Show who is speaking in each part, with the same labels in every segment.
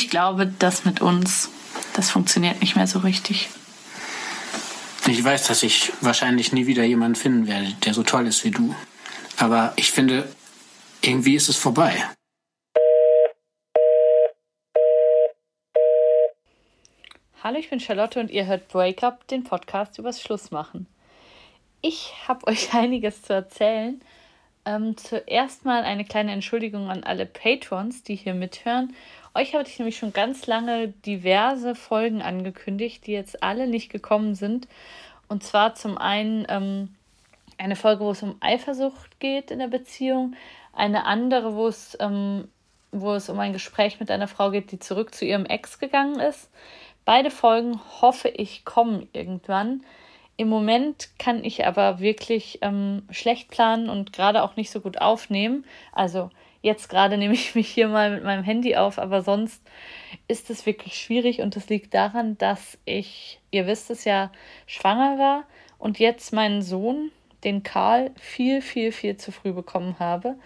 Speaker 1: ich glaube, das mit uns, das funktioniert nicht mehr so richtig.
Speaker 2: Ich weiß, dass ich wahrscheinlich nie wieder jemanden finden werde, der so toll ist wie du. Aber ich finde, irgendwie ist es vorbei.
Speaker 1: Hallo, ich bin Charlotte und ihr hört Breakup, den Podcast übers Schlussmachen. Ich habe euch einiges zu erzählen. Ähm, zuerst mal eine kleine Entschuldigung an alle Patrons, die hier mithören. Euch habe ich nämlich schon ganz lange diverse Folgen angekündigt, die jetzt alle nicht gekommen sind. Und zwar zum einen ähm, eine Folge, wo es um Eifersucht geht in der Beziehung, eine andere, wo es, ähm, wo es um ein Gespräch mit einer Frau geht, die zurück zu ihrem Ex gegangen ist. Beide Folgen hoffe ich kommen irgendwann. Im Moment kann ich aber wirklich ähm, schlecht planen und gerade auch nicht so gut aufnehmen. Also jetzt gerade nehme ich mich hier mal mit meinem Handy auf, aber sonst ist es wirklich schwierig und das liegt daran, dass ich, ihr wisst es ja, schwanger war und jetzt meinen Sohn, den Karl, viel, viel, viel zu früh bekommen habe.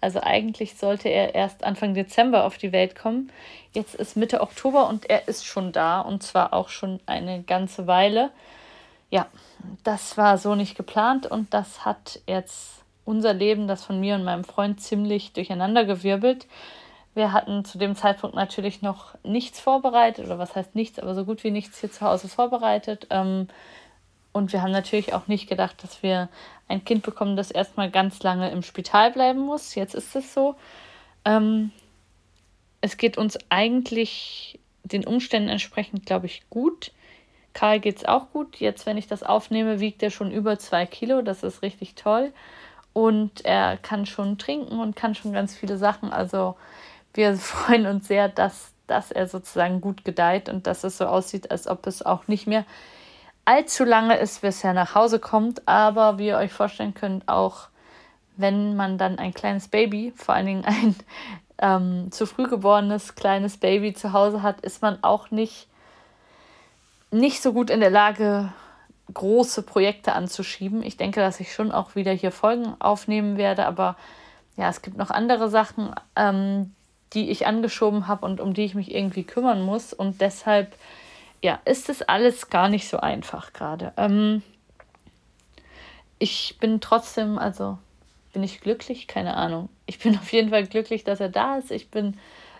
Speaker 1: Also eigentlich sollte er erst Anfang Dezember auf die Welt kommen. Jetzt ist Mitte Oktober und er ist schon da und zwar auch schon eine ganze Weile. Ja, das war so nicht geplant und das hat jetzt unser Leben, das von mir und meinem Freund ziemlich durcheinandergewirbelt. Wir hatten zu dem Zeitpunkt natürlich noch nichts vorbereitet oder was heißt nichts, aber so gut wie nichts hier zu Hause vorbereitet. Ähm, und wir haben natürlich auch nicht gedacht, dass wir ein Kind bekommen, das erstmal ganz lange im Spital bleiben muss. Jetzt ist es so. Ähm, es geht uns eigentlich den Umständen entsprechend, glaube ich, gut. Karl geht es auch gut. Jetzt, wenn ich das aufnehme, wiegt er schon über zwei Kilo. Das ist richtig toll. Und er kann schon trinken und kann schon ganz viele Sachen. Also wir freuen uns sehr, dass, dass er sozusagen gut gedeiht und dass es so aussieht, als ob es auch nicht mehr allzu lange ist, bis er nach Hause kommt. Aber wie ihr euch vorstellen könnt, auch wenn man dann ein kleines Baby, vor allen Dingen ein ähm, zu früh geborenes kleines Baby zu Hause hat, ist man auch nicht, nicht so gut in der Lage, große Projekte anzuschieben. Ich denke, dass ich schon auch wieder hier Folgen aufnehmen werde, aber ja, es gibt noch andere Sachen, ähm, die ich angeschoben habe und um die ich mich irgendwie kümmern muss. Und deshalb ja, ist es alles gar nicht so einfach gerade. Ähm, ich bin trotzdem, also bin ich glücklich? Keine Ahnung. Ich bin auf jeden Fall glücklich, dass er da ist. Ich bin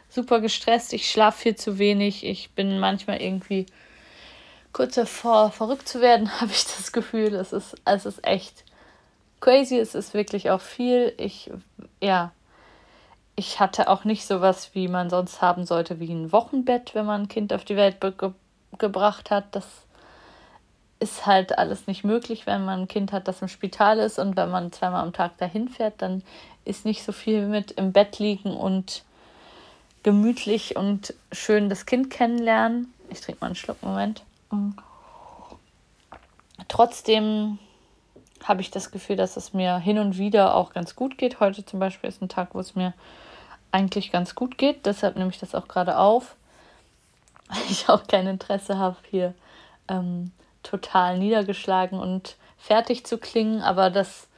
Speaker 1: super gestresst. Ich schlafe viel zu wenig. Ich bin manchmal irgendwie kurz davor, verrückt zu werden, habe ich das Gefühl. Es ist, es ist echt crazy. Es ist wirklich auch viel. Ich, ja, ich hatte auch nicht sowas, wie man sonst haben sollte, wie ein Wochenbett, wenn man ein Kind auf die Welt gebracht hat. Das ist halt alles nicht möglich, wenn man ein Kind hat, das im Spital ist und wenn man zweimal am Tag dahin fährt, dann ist nicht so viel mit im Bett liegen und gemütlich und schön das Kind kennenlernen. Ich trinke mal einen Schluck, Moment. Trotzdem habe ich das Gefühl, dass es mir hin und wieder auch ganz gut geht. Heute zum Beispiel ist ein Tag, wo es mir eigentlich ganz gut geht. Deshalb nehme ich das auch gerade auf weil ich auch kein Interesse habe, hier ähm, total niedergeschlagen und fertig zu klingen. Aber das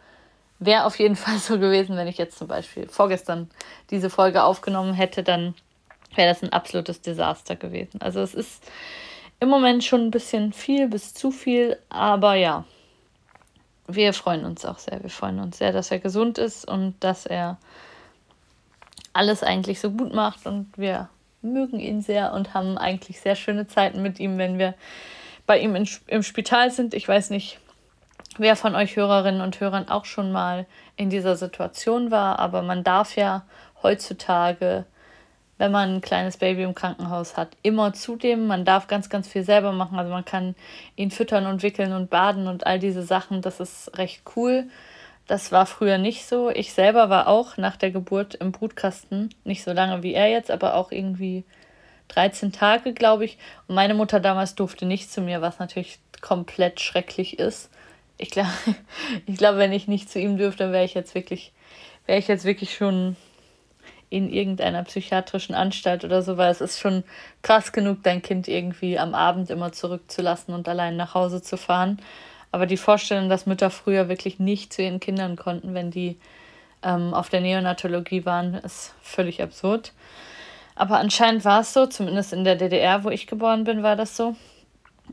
Speaker 1: wäre auf jeden Fall so gewesen, wenn ich jetzt zum Beispiel vorgestern diese Folge aufgenommen hätte, dann wäre das ein absolutes Desaster gewesen. Also es ist im Moment schon ein bisschen viel bis zu viel, aber ja, wir freuen uns auch sehr. Wir freuen uns sehr, dass er gesund ist und dass er alles eigentlich so gut macht und wir mögen ihn sehr und haben eigentlich sehr schöne Zeiten mit ihm, wenn wir bei ihm in, im Spital sind. Ich weiß nicht, wer von euch Hörerinnen und Hörern auch schon mal in dieser Situation war, aber man darf ja heutzutage, wenn man ein kleines Baby im Krankenhaus hat, immer zudem. Man darf ganz, ganz viel selber machen. Also man kann ihn füttern und wickeln und baden und all diese Sachen. Das ist recht cool. Das war früher nicht so. Ich selber war auch nach der Geburt im Brutkasten, nicht so lange wie er jetzt, aber auch irgendwie 13 Tage, glaube ich. Und meine Mutter damals durfte nicht zu mir, was natürlich komplett schrecklich ist. Ich glaube, ich glaube, wenn ich nicht zu ihm dürfte, wäre ich jetzt wirklich, wäre ich jetzt wirklich schon in irgendeiner psychiatrischen Anstalt oder so, weil es ist schon krass genug, dein Kind irgendwie am Abend immer zurückzulassen und allein nach Hause zu fahren. Aber die Vorstellung, dass Mütter früher wirklich nicht zu ihren Kindern konnten, wenn die ähm, auf der Neonatologie waren, ist völlig absurd. Aber anscheinend war es so, zumindest in der DDR, wo ich geboren bin, war das so.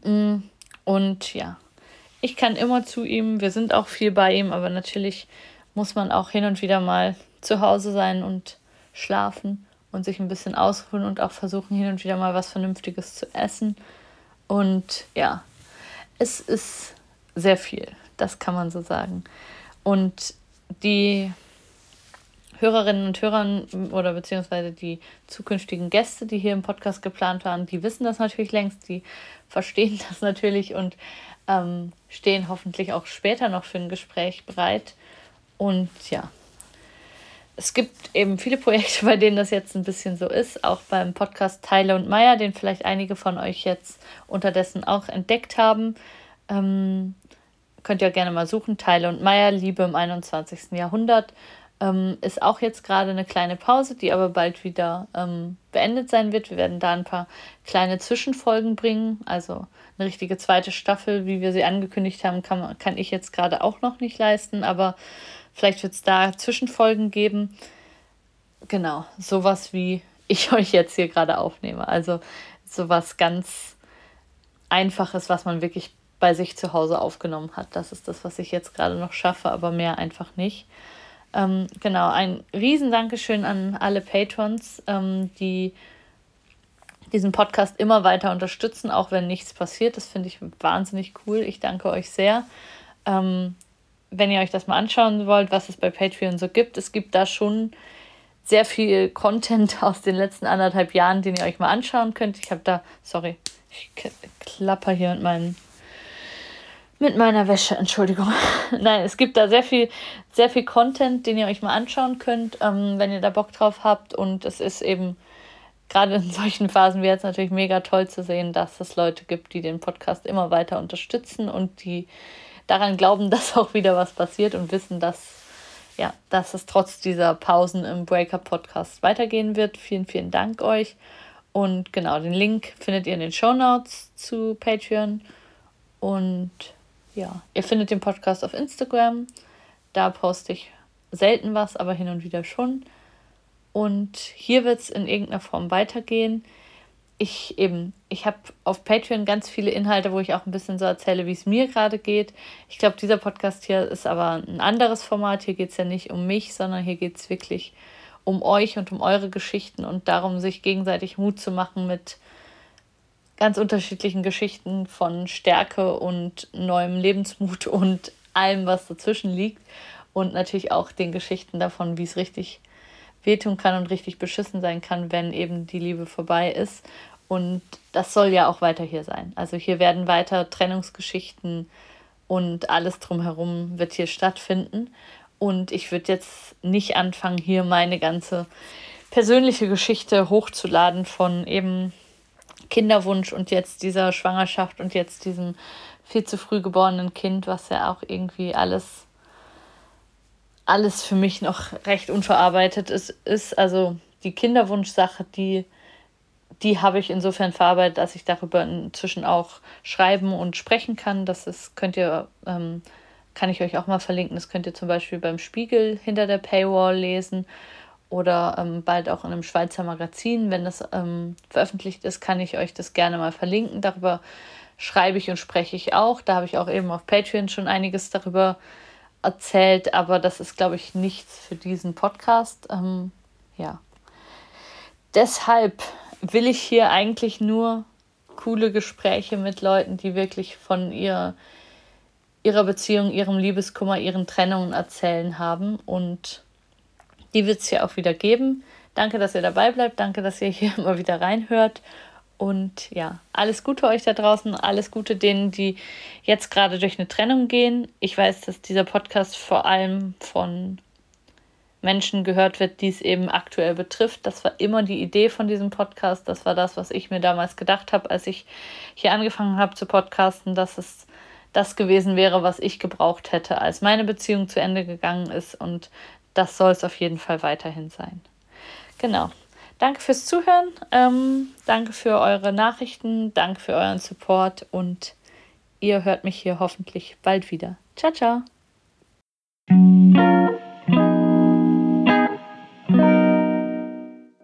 Speaker 1: Mm, und ja, ich kann immer zu ihm, wir sind auch viel bei ihm, aber natürlich muss man auch hin und wieder mal zu Hause sein und schlafen und sich ein bisschen ausruhen und auch versuchen, hin und wieder mal was Vernünftiges zu essen. Und ja, es ist sehr viel, das kann man so sagen. Und die Hörerinnen und Hörer oder beziehungsweise die zukünftigen Gäste, die hier im Podcast geplant waren, die wissen das natürlich längst, die verstehen das natürlich und ähm, stehen hoffentlich auch später noch für ein Gespräch bereit. Und ja, es gibt eben viele Projekte, bei denen das jetzt ein bisschen so ist, auch beim Podcast Teile und Meier, den vielleicht einige von euch jetzt unterdessen auch entdeckt haben. Ähm, könnt ihr gerne mal suchen. Teile und Meier, Liebe im 21. Jahrhundert. Ähm, ist auch jetzt gerade eine kleine Pause, die aber bald wieder ähm, beendet sein wird. Wir werden da ein paar kleine Zwischenfolgen bringen. Also eine richtige zweite Staffel, wie wir sie angekündigt haben, kann, kann ich jetzt gerade auch noch nicht leisten, aber vielleicht wird es da Zwischenfolgen geben. Genau, sowas wie ich euch jetzt hier gerade aufnehme. Also sowas ganz Einfaches, was man wirklich bei sich zu Hause aufgenommen hat. Das ist das, was ich jetzt gerade noch schaffe, aber mehr einfach nicht. Ähm, genau, ein Riesendankeschön an alle Patrons, ähm, die diesen Podcast immer weiter unterstützen, auch wenn nichts passiert. Das finde ich wahnsinnig cool. Ich danke euch sehr. Ähm, wenn ihr euch das mal anschauen wollt, was es bei Patreon so gibt, es gibt da schon sehr viel Content aus den letzten anderthalb Jahren, den ihr euch mal anschauen könnt. Ich habe da, sorry, ich klapper hier mit meinen mit meiner Wäsche, Entschuldigung. Nein, es gibt da sehr viel, sehr viel Content, den ihr euch mal anschauen könnt, ähm, wenn ihr da Bock drauf habt. Und es ist eben gerade in solchen Phasen wie jetzt natürlich mega toll zu sehen, dass es Leute gibt, die den Podcast immer weiter unterstützen und die daran glauben, dass auch wieder was passiert und wissen, dass ja, dass es trotz dieser Pausen im Breaker-Podcast weitergehen wird. Vielen, vielen Dank euch. Und genau, den Link findet ihr in den Show Notes zu Patreon. Und ja, ihr findet den Podcast auf Instagram. Da poste ich selten was, aber hin und wieder schon. Und hier wird es in irgendeiner Form weitergehen. Ich eben, ich habe auf Patreon ganz viele Inhalte, wo ich auch ein bisschen so erzähle, wie es mir gerade geht. Ich glaube, dieser Podcast hier ist aber ein anderes Format. Hier geht es ja nicht um mich, sondern hier geht es wirklich um euch und um eure Geschichten und darum, sich gegenseitig Mut zu machen mit ganz unterschiedlichen Geschichten von Stärke und neuem Lebensmut und allem, was dazwischen liegt. Und natürlich auch den Geschichten davon, wie es richtig wehtun kann und richtig beschissen sein kann, wenn eben die Liebe vorbei ist. Und das soll ja auch weiter hier sein. Also hier werden weiter Trennungsgeschichten und alles drumherum wird hier stattfinden. Und ich würde jetzt nicht anfangen, hier meine ganze persönliche Geschichte hochzuladen von eben Kinderwunsch und jetzt dieser Schwangerschaft und jetzt diesem viel zu früh geborenen Kind, was ja auch irgendwie alles, alles für mich noch recht unverarbeitet ist. ist. Also die Kinderwunschsache, die, die habe ich insofern verarbeitet, dass ich darüber inzwischen auch schreiben und sprechen kann. Das ist, könnt ihr, ähm, kann ich euch auch mal verlinken. Das könnt ihr zum Beispiel beim Spiegel hinter der Paywall lesen oder ähm, bald auch in einem Schweizer Magazin. Wenn das ähm, veröffentlicht ist, kann ich euch das gerne mal verlinken. Darüber schreibe ich und spreche ich auch. Da habe ich auch eben auf Patreon schon einiges darüber erzählt, aber das ist, glaube ich, nichts für diesen Podcast. Ähm, ja. Deshalb will ich hier eigentlich nur coole Gespräche mit Leuten, die wirklich von ihrer, ihrer Beziehung, ihrem Liebeskummer, ihren Trennungen erzählen haben und die wird es hier auch wieder geben. Danke, dass ihr dabei bleibt. Danke, dass ihr hier immer wieder reinhört. Und ja, alles Gute euch da draußen. Alles Gute denen, die jetzt gerade durch eine Trennung gehen. Ich weiß, dass dieser Podcast vor allem von Menschen gehört wird, die es eben aktuell betrifft. Das war immer die Idee von diesem Podcast. Das war das, was ich mir damals gedacht habe, als ich hier angefangen habe zu podcasten, dass es das gewesen wäre, was ich gebraucht hätte, als meine Beziehung zu Ende gegangen ist und das soll es auf jeden Fall weiterhin sein. Genau. Danke fürs Zuhören. Ähm, danke für eure Nachrichten. Danke für euren Support. Und ihr hört mich hier hoffentlich bald wieder. Ciao, ciao.